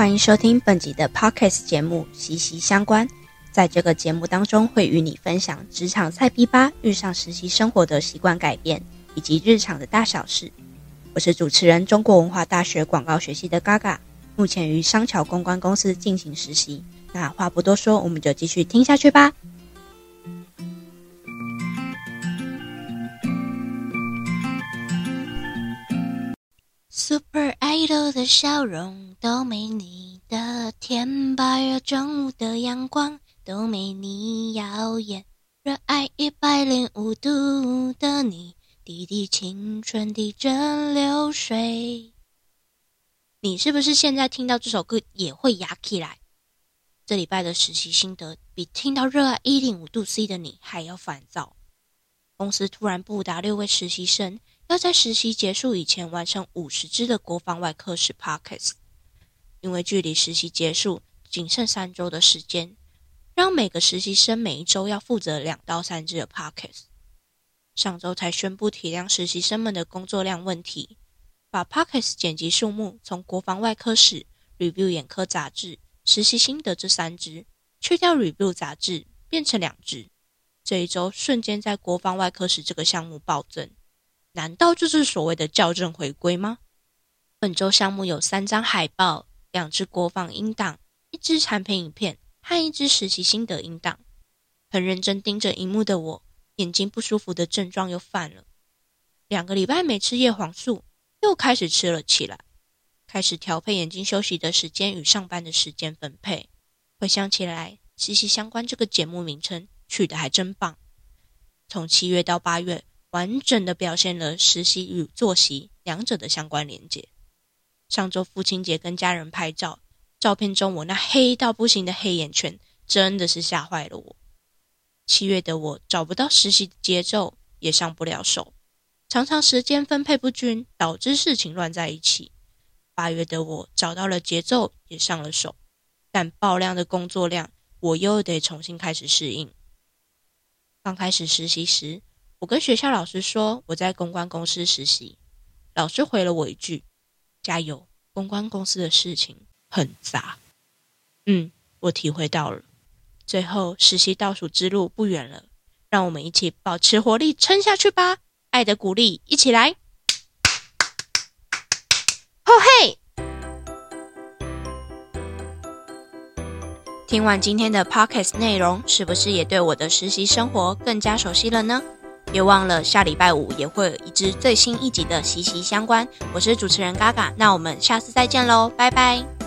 欢迎收听本集的 Podcast 节目《息息相关》。在这个节目当中，会与你分享职场菜逼吧遇上实习生活的习惯改变，以及日常的大小事。我是主持人，中国文化大学广告学系的 Gaga，目前于商桥公关公司进行实习。那话不多说，我们就继续听下去吧。Super Idol 的笑容都没你的甜，八月正午的阳光都没你耀眼。热爱一百零五度的你，滴滴青春的蒸馏水。你是不是现在听到这首歌也会哑起来？这礼拜的实习心得比听到热爱一零五度 C 的你还要烦躁。公司突然布达六位实习生。要在实习结束以前完成五十支的国防外科史 podcast，因为距离实习结束仅剩三周的时间，让每个实习生每一周要负责两到三支的 podcast。上周才宣布体谅实习生们的工作量问题，把 podcast 剪辑数目从国防外科史、review 眼科杂志、实习心得这三支，去掉 review 杂志，变成两支。这一周瞬间在国防外科史这个项目暴增。难道就是所谓的校正回归吗？本周项目有三张海报、两支国防音档、一支产品影片和一支实习心得音档。很认真盯着荧幕的我，眼睛不舒服的症状又犯了。两个礼拜没吃叶黄素，又开始吃了起来。开始调配眼睛休息的时间与上班的时间分配。回想起来，息息相关这个节目名称取得还真棒。从七月到八月。完整的表现了实习与作息两者的相关连接。上周父亲节跟家人拍照，照片中我那黑到不行的黑眼圈，真的是吓坏了我。七月的我找不到实习的节奏，也上不了手，常常时间分配不均，导致事情乱在一起。八月的我找到了节奏，也上了手，但爆量的工作量，我又得重新开始适应。刚开始实习时。我跟学校老师说我在公关公司实习，老师回了我一句：“加油，公关公司的事情很杂。”嗯，我体会到了。最后实习倒数之路不远了，让我们一起保持活力，撑下去吧！爱的鼓励，一起来！吼嘿！听完今天的 podcast 内容，是不是也对我的实习生活更加熟悉了呢？别忘了下礼拜五也会有一支最新一集的息息相关。我是主持人嘎嘎，那我们下次再见喽，拜拜。